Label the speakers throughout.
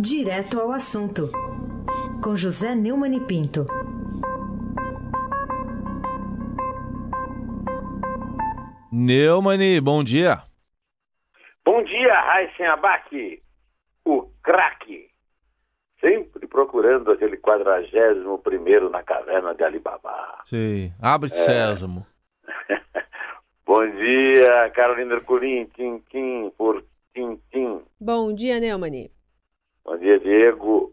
Speaker 1: Direto ao assunto, com José Neumann e Pinto.
Speaker 2: Neumann, bom dia.
Speaker 3: Bom dia, Raíssen Abac, o craque. Sempre procurando aquele quadragésimo primeiro na caverna de Alibaba.
Speaker 2: Sim, abre é. sésamo.
Speaker 3: bom dia, Carolina Ercolim, Tim por Tim
Speaker 4: Bom dia, Neumann.
Speaker 3: Bom dia, Diego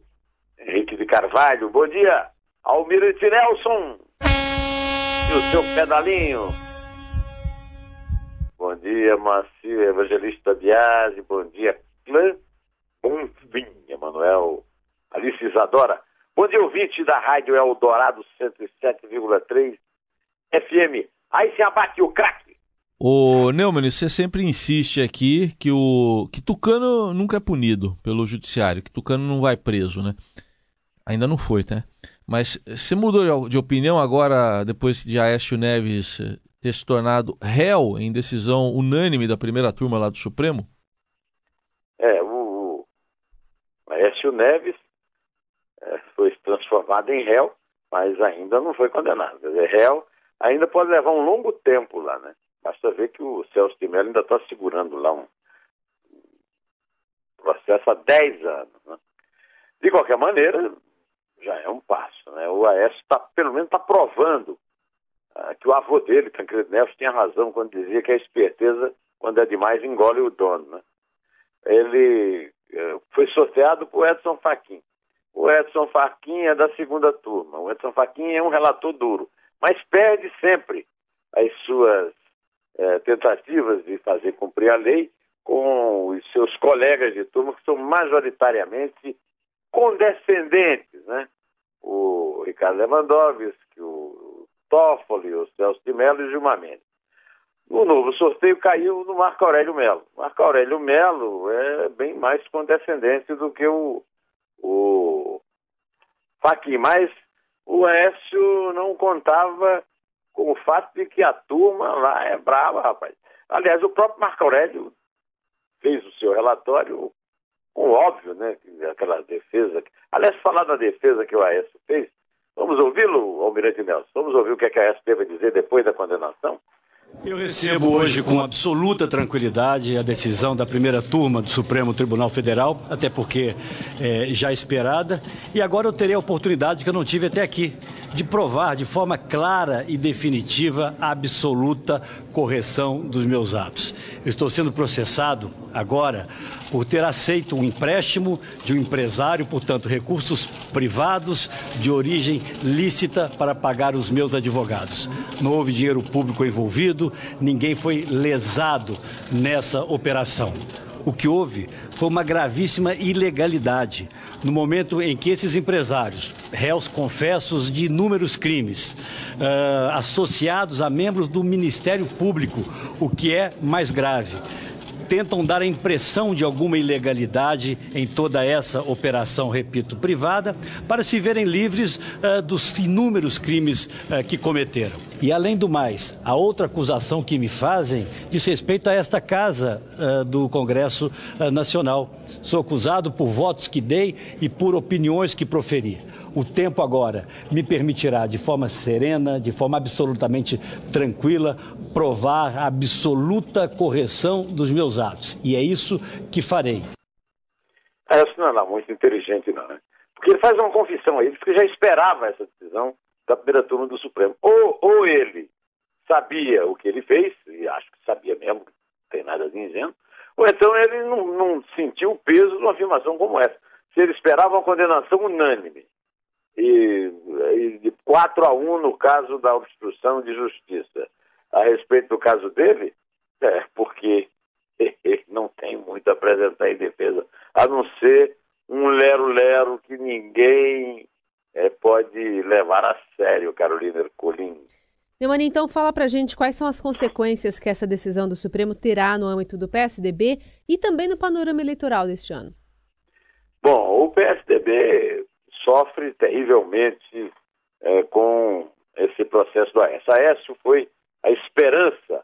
Speaker 3: Henrique de Carvalho. Bom dia, Almirante Nelson. E o seu pedalinho. Bom dia, Macio Evangelista Biasi. Bom dia, Clã Bonfim, Manuel Alice Isadora. Bom dia, ouvinte da Rádio Eldorado 107,3 FM. Aí se abate o craque.
Speaker 2: Ô, Neumann, você sempre insiste aqui que o que Tucano nunca é punido pelo judiciário, que Tucano não vai preso, né? Ainda não foi, tá? Mas você mudou de opinião agora, depois de Aécio Neves ter se tornado réu em decisão unânime da primeira turma lá do Supremo?
Speaker 3: É, o, o Aécio Neves é, foi transformado em réu, mas ainda não foi condenado. Quer dizer, réu ainda pode levar um longo tempo lá, né? Basta ver que o Celso de Mello ainda está segurando lá um processo há 10 anos. Né? De qualquer maneira, já é um passo. Né? O Aécio tá, pelo menos está provando ah, que o avô dele, Tancredo Neves, tinha razão quando dizia que a esperteza, quando é demais, engole o dono. Né? Ele eh, foi sorteado por Edson Fachin. O Edson Fachin é da segunda turma. O Edson Fachin é um relator duro, mas perde sempre as suas é, tentativas de fazer cumprir a lei com os seus colegas de turma, que são majoritariamente condescendentes, né? O Ricardo Lewandowski, o Toffoli, o Celso de Mello e o Gilmar Mendes. O novo sorteio caiu no Marco Aurélio Melo. Marco Aurélio Melo é bem mais condescendente do que o, o Fachin, mas o Écio não contava com o fato de que a turma lá é brava, rapaz. Aliás, o próprio Marco Aurélio fez o seu relatório com óbvio, né? Aquela defesa. Aliás, falar da defesa que o Aécio fez, vamos ouvi-lo, Almirante Nelson? Vamos ouvir o que, é que a Aécio teve a dizer depois da condenação?
Speaker 5: Eu recebo hoje com absoluta tranquilidade a decisão da primeira turma do Supremo Tribunal Federal, até porque é já esperada, e agora eu terei a oportunidade que eu não tive até aqui, de provar de forma clara e definitiva a absoluta correção dos meus atos. Eu estou sendo processado agora por ter aceito um empréstimo de um empresário, portanto, recursos privados de origem lícita para pagar os meus advogados. Não houve dinheiro público envolvido, ninguém foi lesado nessa operação. O que houve foi uma gravíssima ilegalidade. No momento em que esses empresários, réus confessos de inúmeros crimes, uh, associados a membros do Ministério Público, o que é mais grave, tentam dar a impressão de alguma ilegalidade em toda essa operação, repito, privada, para se verem livres uh, dos inúmeros crimes uh, que cometeram. E além do mais, a outra acusação que me fazem diz respeito a esta casa uh, do Congresso Nacional. Sou acusado por votos que dei e por opiniões que proferi. O tempo agora me permitirá, de forma serena, de forma absolutamente tranquila, provar a absoluta correção dos meus atos. E é isso que farei.
Speaker 3: Essa não é muito inteligente, não, né? Porque ele faz uma confissão aí, porque já esperava essa decisão da primeira turma do Supremo. Ou, ou ele sabia o que ele fez, e acho que sabia mesmo, não tem nada de ingênuo, ou então ele não, não sentiu o peso de uma afirmação como essa. Se ele esperava uma condenação unânime, e, e de 4 a 1 no caso da obstrução de justiça. A respeito do caso dele, é porque ele não tem muito a apresentar em defesa, a não ser um lero-lero que ninguém é, pode levar a sério, Carolina Ercolim.
Speaker 4: Neumani, então fala pra gente quais são as consequências que essa decisão do Supremo terá no âmbito do PSDB e também no panorama eleitoral deste ano.
Speaker 3: Bom, o PSDB sofre terrivelmente é, com esse processo do Aécio. Aécio foi a esperança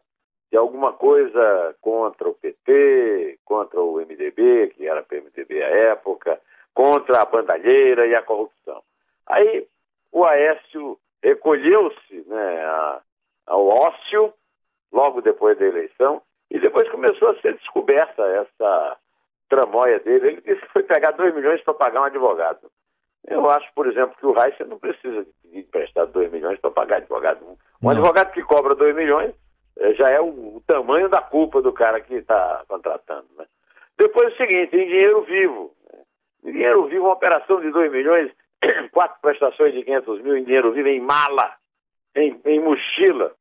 Speaker 3: de alguma coisa contra o PT, contra o MDB, que era PMDB à época, contra a bandalheira e a corrupção. Aí o Aécio recolheu-se né, ao ócio logo depois da eleição e depois começou a ser descoberta essa tramóia dele. Ele disse que foi pegar 2 milhões para pagar um advogado. Eu acho, por exemplo, que o Reis não precisa de emprestar 2 milhões para pagar advogado. Um não. advogado que cobra 2 milhões eh, já é o, o, tamanho da culpa do cara que está contratando. Né? Depois é o seguinte, em dinheiro vivo. Em dinheiro vivo, uma operação de 2 milhões, quatro prestações de 500 mil em dinheiro vivo, em mala, em, em mochila.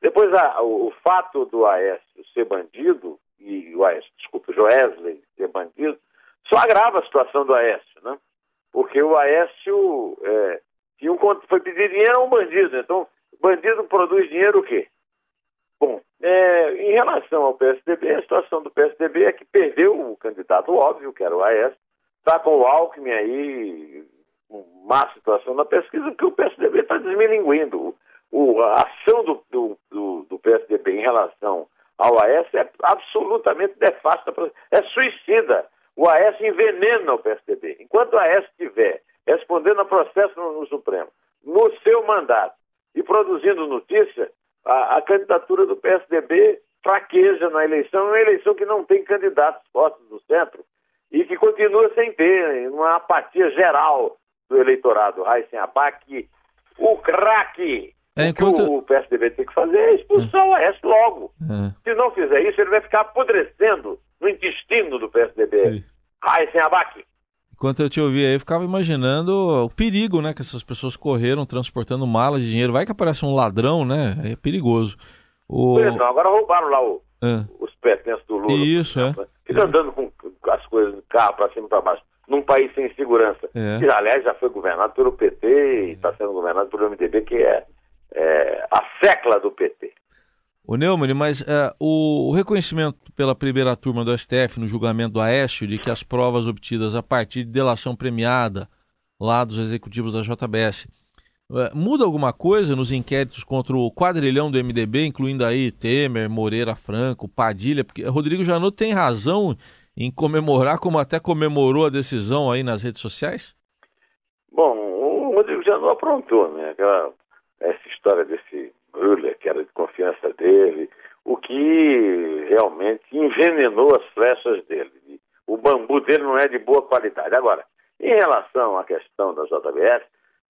Speaker 3: Depois, a, o, o, fato do Aécio ser bandido, e o Aécio, desculpa, o Joesley ser bandido, só agrava a situação do Aécio? Porque o Aécio é, tinha um, foi pedir dinheiro a um bandido. Então, bandido produz dinheiro o quê? Bom, é, em relação ao PSDB, a situação do PSDB é que perdeu o candidato óbvio, que era o Aécio, está com o Alckmin aí, má situação na pesquisa, porque o PSDB está desmilinguindo. O, a ação do, do, do, do, PSDB em relação ao Aécio é absolutamente nefasta, é suicida. O Aécio envenena o PSDB. Enquanto o Aécio estiver respondendo a processo no, no, Supremo, no seu mandato e produzindo notícia, a, a, candidatura do PSDB fraqueja na eleição, é uma eleição que não tem candidatos fortes do centro e que continua sem ter uma apatia geral do eleitorado. Raíssen Abac, o craque. É, enquanto... O que o PSDB tem que fazer é expulsar o Aécio logo. É. Se não fizer isso, ele vai ficar apodrecendo no intestino do PSDB. Raíssen Abac.
Speaker 2: Enquanto eu te ouvia aí, eu ficava imaginando o perigo, né? Que essas pessoas correram transportando malas de dinheiro. Vai que aparece um ladrão, né? É perigoso.
Speaker 3: O... Pois não, agora roubaram lá o, é. os pertences do Lula.
Speaker 2: Isso, é.
Speaker 3: Fica andando com as coisas do carro para cima e para baixo. Num país sem segurança. É. Que, aliás, já foi governado pelo PT e está sendo governado pelo MDB, que é, é a secla do PT.
Speaker 2: O Neumann, mas uh, o, reconhecimento pela primeira turma do STF no julgamento do Aécio de que as provas obtidas a partir de delação premiada lá dos executivos da JBS uh, muda alguma coisa nos inquéritos contra o quadrilhão do MDB, incluindo aí Temer, Moreira Franco, Padilha? Porque Rodrigo Janot tem razão em comemorar como até comemorou a decisão aí nas redes sociais?
Speaker 3: Bom, o Rodrigo Janot aprontou, né? Aquela, essa história desse Müller, que era de confiança dele, o que realmente envenenou as flechas dele. O bambu dele não é de boa qualidade. Agora, em relação à questão da JBS,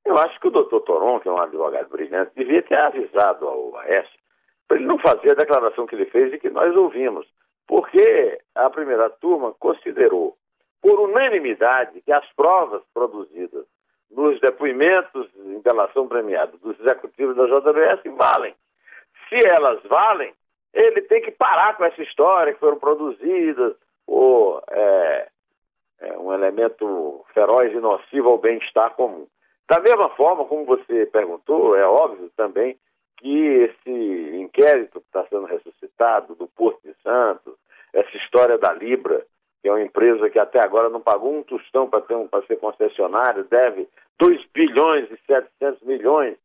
Speaker 3: eu acho que o doutor Toron, que é um advogado brilhante, devia ter avisado ao Aécio para ele não fazer a declaração que ele fez e que nós ouvimos. Porque a primeira turma considerou, por unanimidade, que as provas produzidas nos depoimentos em delação premiada dos executivos da JBS valem. Se elas valem, ele tem que parar com essa história que foram produzidas ou é, é um elemento feroz e nocivo ao bem-estar comum. Da mesma forma, como você perguntou, é óbvio também que esse inquérito que está sendo ressuscitado do Porto de Santos, essa história da Libra, que é uma empresa que até agora não pagou um tostão para um, ser concessionário, deve 2 bilhões e 700 milhões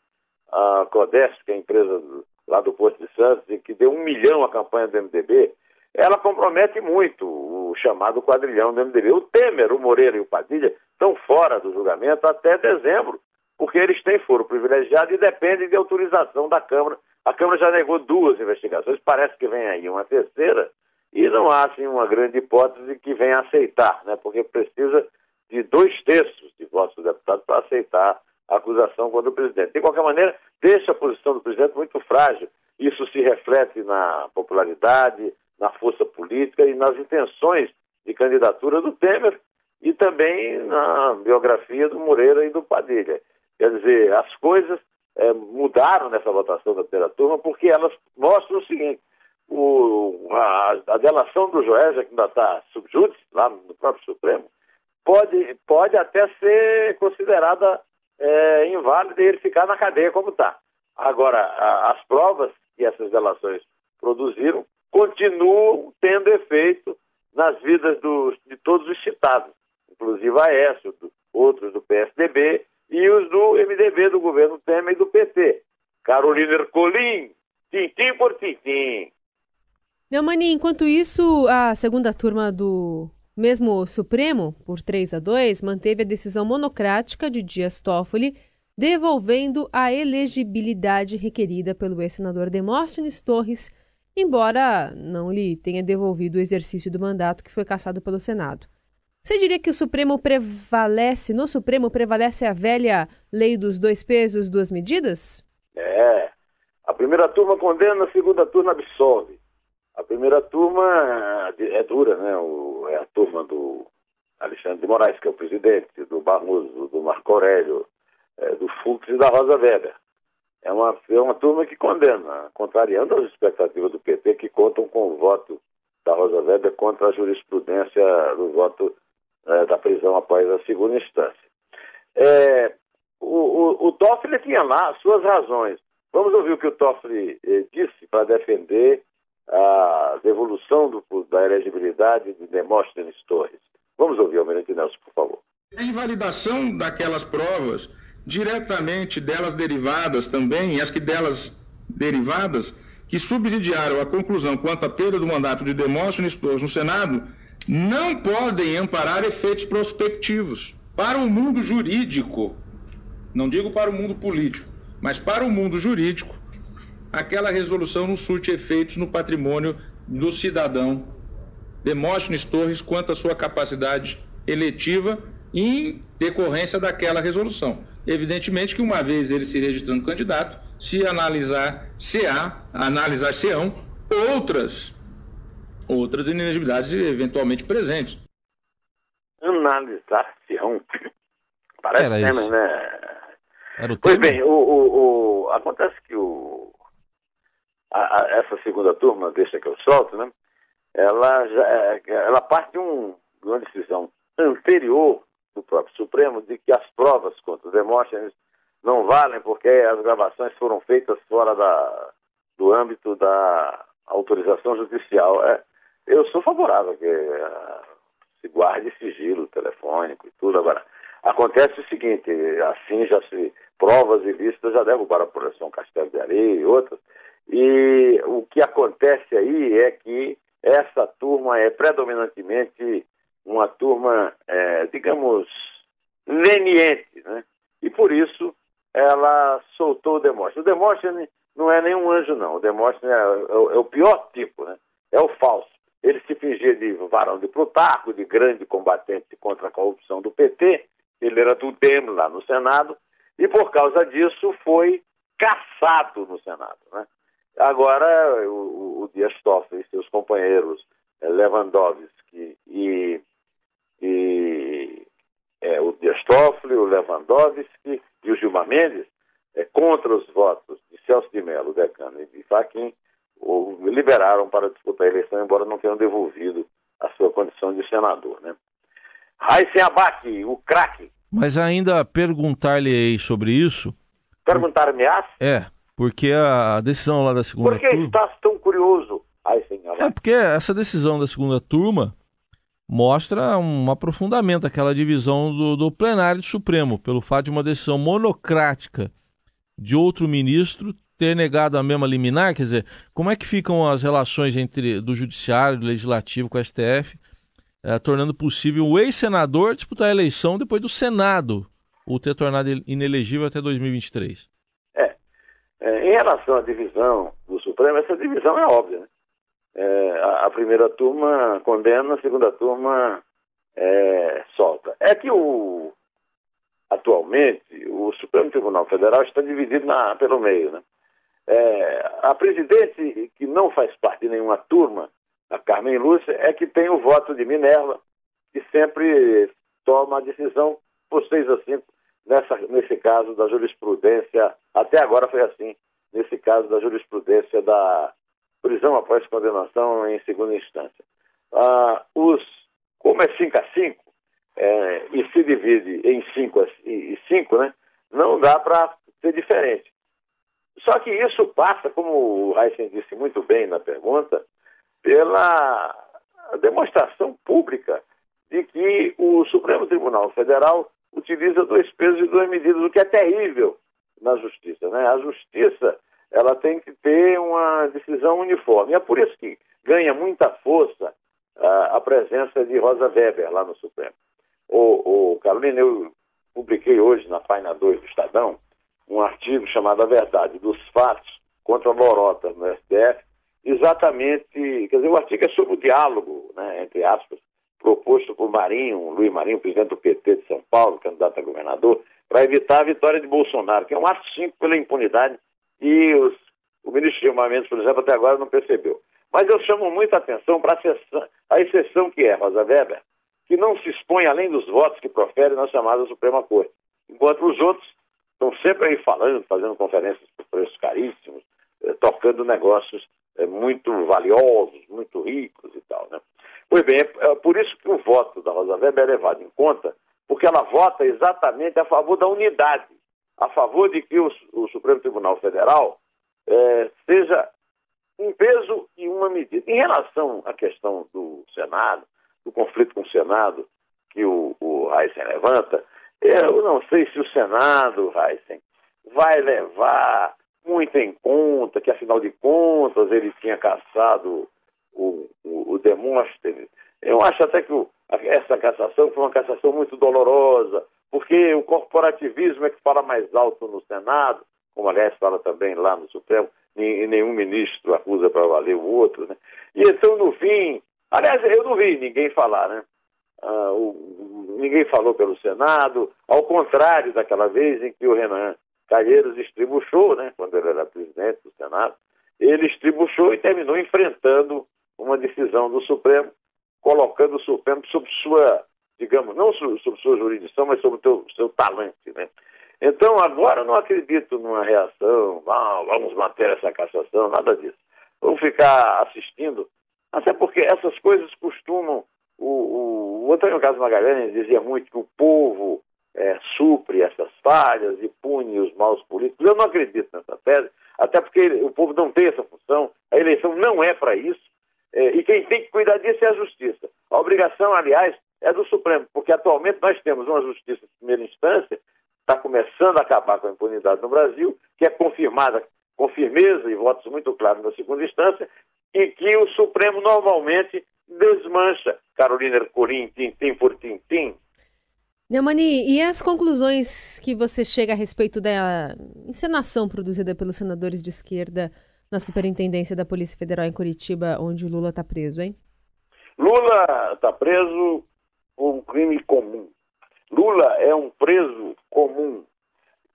Speaker 3: a Codesp, que é a empresa lá do Posto de Santos, e que deu um milhão à campanha do MDB, ela compromete muito o chamado quadrilhão do MDB. O Temer, o Moreira e o Padilha estão fora do julgamento até dezembro, porque eles têm foro privilegiado e dependem de autorização da Câmara. A Câmara já negou duas investigações, parece que vem aí uma terceira, e não há assim, uma grande hipótese que venha aceitar, né? porque precisa de dois terços de votos do deputado para aceitar a acusação contra o presidente. De qualquer maneira, deixa a posição do presidente muito frágil. Isso se reflete na popularidade, na força política e nas intenções de candidatura do Temer e também na biografia do Moreira e do Padilha. Quer dizer, as coisas é, mudaram nessa votação da primeira turma porque elas mostram o seguinte: o, a, a, delação do Joésia, que ainda está subjúdice lá no próprio Supremo, pode, pode até ser considerada é, inválida e ele ficar na cadeia como está. Agora, a, as provas que essas delações produziram continuam tendo efeito nas vidas de todos os citados, inclusive Aécio, do, outros do PSDB e os do MDB, do governo Temer e do PT. Carolina Ercolim, tintim por tintim.
Speaker 4: Meu maninho, enquanto isso, a segunda turma do Mesmo o Supremo, por 3 a 2, manteve a decisão monocrática de Dias Toffoli, devolvendo a elegibilidade requerida pelo ex-senador Demóstenes Torres, embora não lhe tenha devolvido o exercício do mandato que foi cassado pelo Senado. Você diria que o Supremo prevalece, no Supremo prevalece a velha lei dos dois pesos, duas medidas?
Speaker 3: É. A primeira turma condena, a segunda turma absolve. A primeira turma é dura, né? O, é a turma do Alexandre de Moraes, que é o presidente, do Barroso, do Marco Aurélio, é, do Fux e da Rosa Weber. É uma, é uma turma que condena, contrariando as expectativas do PT, que contam com o voto da Rosa Weber contra a jurisprudência do voto é, da prisão após a segunda instância. É, o, o, o Toffoli tinha lá suas razões. Vamos ouvir o que o Toffoli eh, disse para defender a devolução do, da elegibilidade de Demóstenes Torres. Vamos ouvir, Almirante Nelson, por favor.
Speaker 6: A invalidação daquelas provas, diretamente delas derivadas também, as que delas derivadas, que subsidiaram a conclusão quanto à perda do mandato de Demóstenes Torres no Senado, não podem amparar efeitos prospectivos. Para o mundo jurídico, não digo para o mundo político, mas para o mundo jurídico, aquela resolução não surte efeitos no patrimônio do cidadão Demóstenes Torres quanto à sua capacidade eletiva em decorrência daquela resolução. Evidentemente que uma vez ele se registrando candidato, se analisar se há, analisar se há outras outras inelegibilidades eventualmente presentes.
Speaker 3: Analisar se há Parece
Speaker 2: Era
Speaker 3: tema,
Speaker 2: isso.
Speaker 3: né?
Speaker 2: Era o
Speaker 3: Pois
Speaker 2: tema?
Speaker 3: bem, o, o- o- acontece que o, a- a- essa segunda turma, deixa que eu solto, né? Ela, já, é- ela parte de, um- de uma decisão anterior do próprio Supremo de que as provas contra Demóstenes não valem porque as gravações foram feitas fora da, do âmbito da autorização judicial. É, eu sou favorável que ah, se guarde sigilo telefônico e tudo. Agora, acontece o seguinte, assim já se provas ilícitas já derrubaram a projeção Castelo de Areia e outras. E o que acontece aí é que essa turma é predominantemente uma turma, é, digamos, leniente, né? E por isso ela soltou o Demóstenes. O Demóstenes não é nenhum anjo, não. O Demóstenes é, é é o pior tipo, né? É o falso. Ele se fingia de varão de Plutarco, de grande combatente contra a corrupção do PT. Ele era do DEM lá no Senado. E por causa disso foi caçado no Senado, né? Agora, o, o Dias Toffoli e seus companheiros eh, Lewandowski e, e é, o Dias Toffoli, o Lewandowski e o Gilmar Mendes, é, contra os votos de Celso de Mello, Decano e de o, liberaram para disputar a eleição, embora não tenham devolvido a sua condição de senador. Né? Raíssen Abac, o craque,
Speaker 2: Mas ainda perguntar-lhe sobre isso,
Speaker 3: perguntaram-me, ah,
Speaker 2: é, porque a decisão lá da segunda
Speaker 3: por que
Speaker 2: turma.
Speaker 3: estás tão curioso? Raíssen
Speaker 2: É porque essa decisão da segunda turma mostra um aprofundamento daquela divisão do, do plenário do Supremo, pelo fato de uma decisão monocrática de outro ministro ter negado a mesma liminar, quer dizer, como é que ficam as relações entre do judiciário, do legislativo com o STF, eh, tornando possível o ex-senador disputar a eleição depois do Senado o ter tornado ele inelegível até 2023.
Speaker 3: É, em relação à divisão do Supremo, essa divisão é óbvia. Né? É, a, a primeira turma condena, a segunda turma é, solta. É que o, atualmente o Supremo Tribunal Federal está dividido na, pelo meio. Né? É, a presidente, que não faz parte de nenhuma turma, a Carmen Lúcia, é que tem o voto de Minerva, que sempre toma a decisão por 6 a 5, nessa, nesse caso da jurisprudência, até agora foi assim, nesse caso da jurisprudência da prisão após condenação em segunda instância. Ah, os, como é 5 a 5, é, e se divide em 5 e 5, né, não dá para ser diferente. Só que isso passa, como o Heisen disse muito bem na pergunta, pela demonstração pública de que o Supremo Tribunal Federal utiliza dois pesos e duas medidas, o que é terrível na justiça. Né? A justiça ela tem que ter uma decisão uniforme. É por isso que ganha muita força a, a presença de Rosa Weber lá no Supremo. O, o Carolina, eu publiquei hoje na página 2 do Estadão um artigo chamado A Verdade dos Fatos contra Lorota no STF, exatamente, quer dizer, o artigo é sobre o diálogo, né, entre aspas, proposto por Marinho, Luiz Marinho, presidente do PT de São Paulo, candidato a governador, para evitar a vitória de Bolsonaro, que é um ato simples pela impunidade e os, o ministro Gilmar Mendes, por exemplo, até agora não percebeu. Mas eu chamo muita atenção para a exceção que é Rosa Weber, que não se expõe além dos votos que profere na chamada Suprema Corte, enquanto os outros estão sempre aí falando, fazendo conferências por preços caríssimos, eh, tocando negócios eh, muito valiosos, muito ricos e tal. Né? Pois bem, é, é por isso que o voto da Rosa Weber é levado em conta, porque ela vota exatamente a favor da unidade, a favor de que o, o Supremo Tribunal Federal é, seja um peso e uma medida. Em relação à questão do Senado, do conflito com o Senado, que o, o Heisen levanta, eu não sei se o Senado, Heisen, vai levar muito em conta que, afinal de contas, ele tinha caçado o, o, o Demóstenes. Eu acho até que o, essa cassação foi uma cassação muito dolorosa, porque o corporativismo é que fala mais alto no Senado, como aliás fala também lá no Supremo, e nenhum ministro acusa para valer o outro. Né? E então, no fim, aliás, eu não vi ninguém falar, né? Ah, o, ninguém falou pelo Senado, ao contrário daquela vez em que o Renan Calheiros estribuchou, né, quando ele era presidente do Senado, ele estribuchou e terminou enfrentando uma decisão do Supremo, colocando o Supremo sob sua, digamos, não sob sua jurisdição, mas sob o seu talento. Né? Então, agora eu não acredito numa reação, ah, vamos manter essa cassação, nada disso. Vamos ficar assistindo, até porque essas coisas costumam. O, o, o Antônio Carlos Magalhães dizia muito que o povo é, supre essas falhas e pune os maus políticos. Eu não acredito nessa tese, até porque o povo não tem essa função, a eleição não é para isso. É, e quem tem que cuidar disso é a justiça. A obrigação, aliás, é do Supremo, porque atualmente nós temos uma justiça de primeira instância, está começando a acabar com a impunidade no Brasil, que é confirmada com firmeza e votos muito claros na segunda instância, e que o Supremo normalmente desmancha. Carolina Corim, tintim por tintim.
Speaker 4: Neumani, e as conclusões que você chega a respeito da encenação produzida pelos senadores de esquerda na Superintendência da Polícia Federal em Curitiba, onde o Lula está preso, hein?
Speaker 3: Lula está preso por um crime comum. Lula é um preso comum.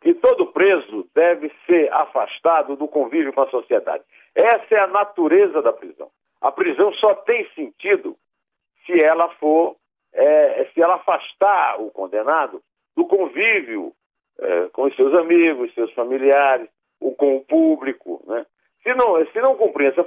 Speaker 3: E todo preso deve ser afastado do convívio com a sociedade. Essa é a natureza da prisão. A prisão só tem sentido se ela for, é, se ela afastar o condenado do convívio é, com os seus amigos, seus familiares, ou com o público, né? Se não, se não cumprir essa,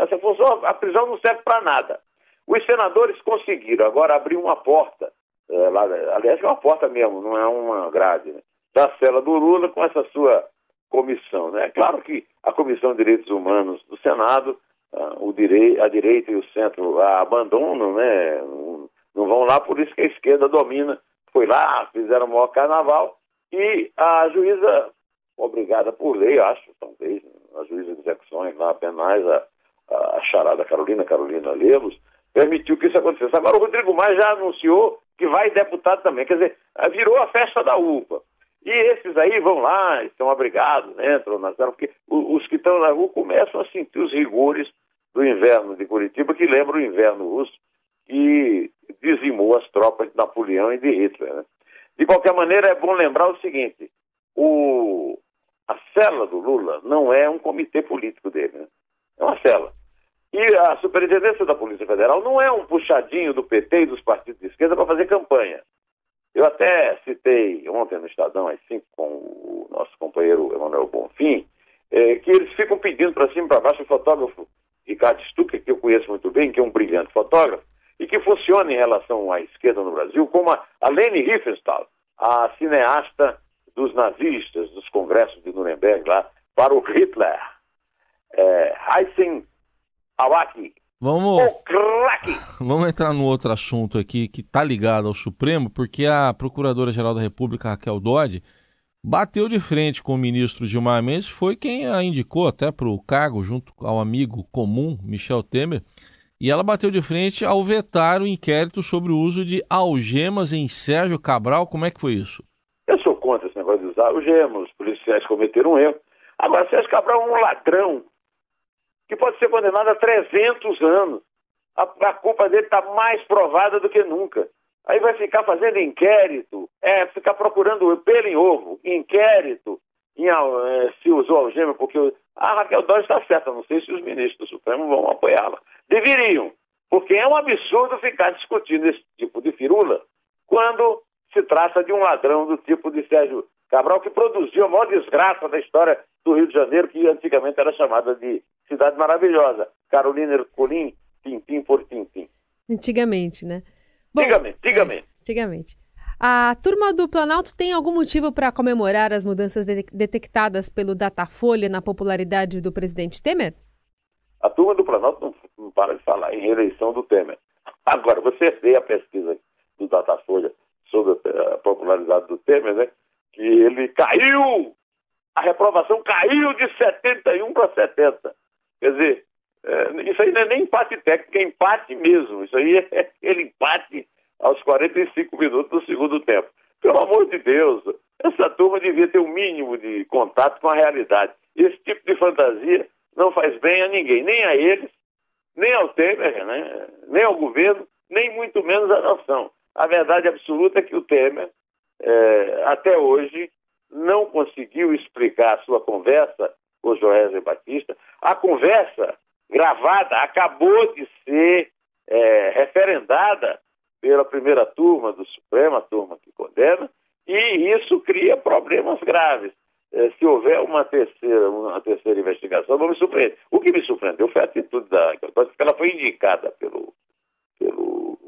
Speaker 3: essa função, a prisão não serve para nada. Os senadores conseguiram agora abrir uma porta, é, lá, aliás, é uma porta mesmo, não é uma grade, né, da cela do Lula com essa sua comissão. Né? É claro que a Comissão de Direitos Humanos do Senado, ah, o direi a direita e o centro a abandonam, né? não vão lá, por isso que a esquerda domina. Foi lá, fizeram o maior carnaval, e a juíza, obrigada por lei, acho, talvez, a juíza de execuções lá penais, a, a charada Carolina, Carolina Lemos, permitiu que isso acontecesse. Agora o Rodrigo Maia já anunciou que vai deputado também, quer dizer, virou a festa da UPA. E esses aí vão lá, estão abrigados, entram na sala, porque os que estão na rua começam a sentir os rigores do inverno de Curitiba, que lembra o inverno russo, que dizimou as tropas de Napoleão e de Hitler. Né? De qualquer maneira, é bom lembrar o seguinte: o, a cela do Lula não é um comitê político dele, né? é uma cela. E a superintendência da Polícia Federal não é um puxadinho do PT e dos partidos de esquerda para fazer campanha. Eu até citei ontem no Estadão, às 5, com o nosso companheiro Emanuel Bonfim, é, que eles ficam pedindo para cima e para baixo o fotógrafo Ricardo Stucker, que eu conheço muito bem, que é um brilhante fotógrafo, e que funciona em relação à esquerda no Brasil, como a, a Leni Riefenstahl, a cineasta dos nazistas, dos congressos de Nuremberg lá, para o Hitler. É, Heisen Awaki.
Speaker 2: Vamos, vamos entrar no outro assunto aqui que está ligado ao Supremo, porque a Procuradora-Geral da República, Raquel Dodge, bateu de frente com o ministro Gilmar Mendes, foi quem a indicou até para o cargo, junto ao amigo comum Michel Temer, E ela bateu de frente ao vetar o inquérito sobre o uso de algemas em Sérgio Cabral. Como é que foi isso?
Speaker 3: Eu sou contra esse negócio de usar algemas. Os policiais cometeram um erro. Agora, Sérgio Cabral é um ladrão que pode ser condenado a 300 anos. A, a culpa dele está mais provada do que nunca. Aí vai ficar fazendo inquérito, é, ficar procurando pelo em ovo, inquérito, em, é, se usou algema, porque a Raquel Dodge está certa, não sei se os ministros do Supremo vão apoiá-la. Deveriam, porque é um absurdo ficar discutindo esse tipo de firula quando se trata de um ladrão do tipo de Sérgio Cabral, que produziu a maior desgraça da história do Rio de Janeiro, que antigamente era chamada de Cidade Maravilhosa. Carolina Ercolim, Tintim por Tintim.
Speaker 4: Antigamente, né?
Speaker 3: Bom, antigamente, antigamente.
Speaker 4: É, antigamente. A turma do Planalto tem algum motivo para comemorar as mudanças de detectadas pelo Datafolha na popularidade do presidente Temer?
Speaker 3: A turma do Planalto não, não para de falar em reeleição do Temer. Agora, você vê a pesquisa do Datafolha sobre a popularidade do Temer, né? Que ele caiu, a reprovação caiu de 71 para 70. Quer dizer, é, isso aí não é nem empate técnico, é empate mesmo. Isso aí é aquele empate aos 45 minutos do segundo tempo. Pelo amor de Deus, essa turma devia ter um mínimo de contato com a realidade. Esse tipo de fantasia não faz bem a ninguém, nem a eles, nem ao Temer, né? nem ao governo, nem muito menos à nação. A verdade absoluta é que o Temer, é, até hoje, não conseguiu explicar a sua conversa com o Joésley Batista. A conversa gravada acabou de ser é, referendada pela primeira turma do Supremo, a turma que condena, e isso cria problemas graves. É, se houver uma terceira, uma terceira investigação, não me surpreende. O que me surpreendeu foi a atitude da porque ela foi indicada pelo, pelo,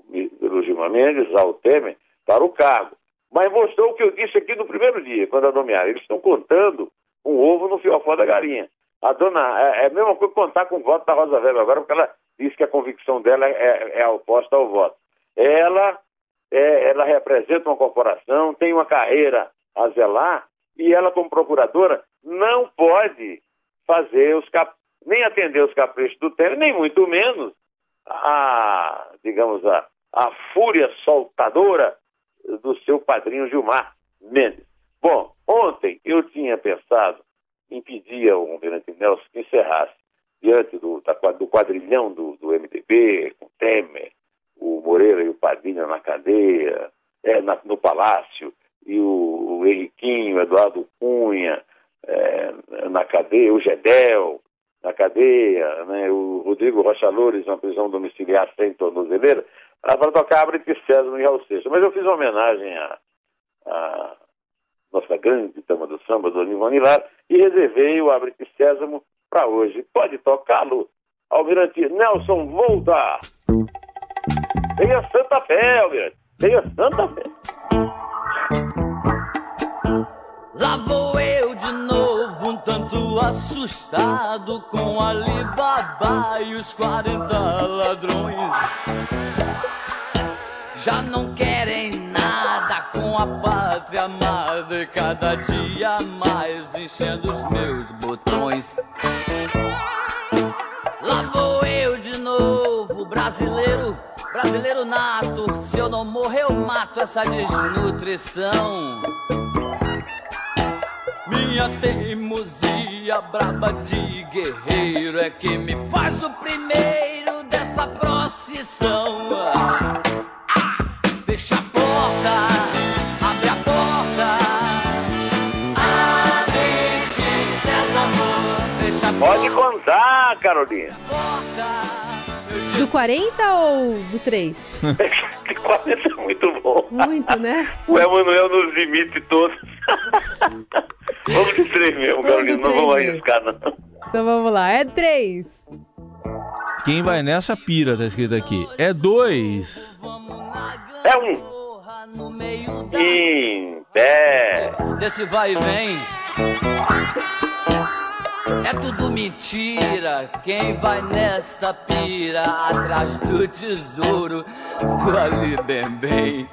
Speaker 3: pelo Gilmar Mendes ao Temer para o cargo. Mas mostrou o que eu disse aqui no primeiro dia, quando a nomearam. Eles estão contando um ovo no fiofó da galinha. A dona, é, é a mesma coisa contar com o voto da Rosa Weber agora, porque ela disse que a convicção dela é, é oposta ao voto. Ela, é, ela representa uma corporação, tem uma carreira a zelar, e ela, como procuradora, não pode fazer os cap... nem atender os caprichos do Temer, nem muito menos a, digamos, a, a fúria soltadora do seu padrinho Gilmar Mendes. Bom, ontem eu tinha pensado impedia o Almirante Nelson que encerrasse diante do, do quadrilhão do, do MDB, com Temer, o Moreira e o Padilha na cadeia, é, na, no Palácio, e o, o Henriquinho, Eduardo Cunha é, na cadeia, o Gedel na cadeia, né, o Rodrigo Rocha Loures na prisão domiciliar sem tornozeleira, para tocar Abre de César e Raul Seixas. Mas eu fiz uma homenagem a, a nossa grande dama do samba, do Aníbal Nilar, e reservei o Abre Sésamo para hoje. Pode tocá-lo, Almirante Nelson Volta. Tenha Santa Fé, Almirante. Tenha Santa Fé.
Speaker 7: Lá vou eu de novo, um tanto assustado com Alibaba e os 40 ladrões. Já não querem nada com a pátria amada, cada dia mais enchendo os meus botões. Lá vou eu de novo, brasileiro, brasileiro nato. Se eu não morrer, eu mato essa desnutrição. Minha teimosia braba de guerreiro é que me faz o primeiro dessa procissão.
Speaker 3: Pode contar, Carolina.
Speaker 4: Do 40 ou do 3?
Speaker 3: 40 é muito bom.
Speaker 4: Muito, né?
Speaker 3: O Emanuel nos imite todos. vamos de três mesmo,
Speaker 4: Vamos
Speaker 3: Carolina.
Speaker 4: de
Speaker 3: Não vamos arriscar, não.
Speaker 4: Então vamos lá. É 3.
Speaker 2: Quem vai nessa pira, tá escrito aqui. É dois.
Speaker 3: É um.
Speaker 7: Porra, no meio da
Speaker 3: Em pé.
Speaker 7: desse vai e vem. É tudo mentira. Quem vai nessa pira atrás do tesouro do Ali Bem Bem?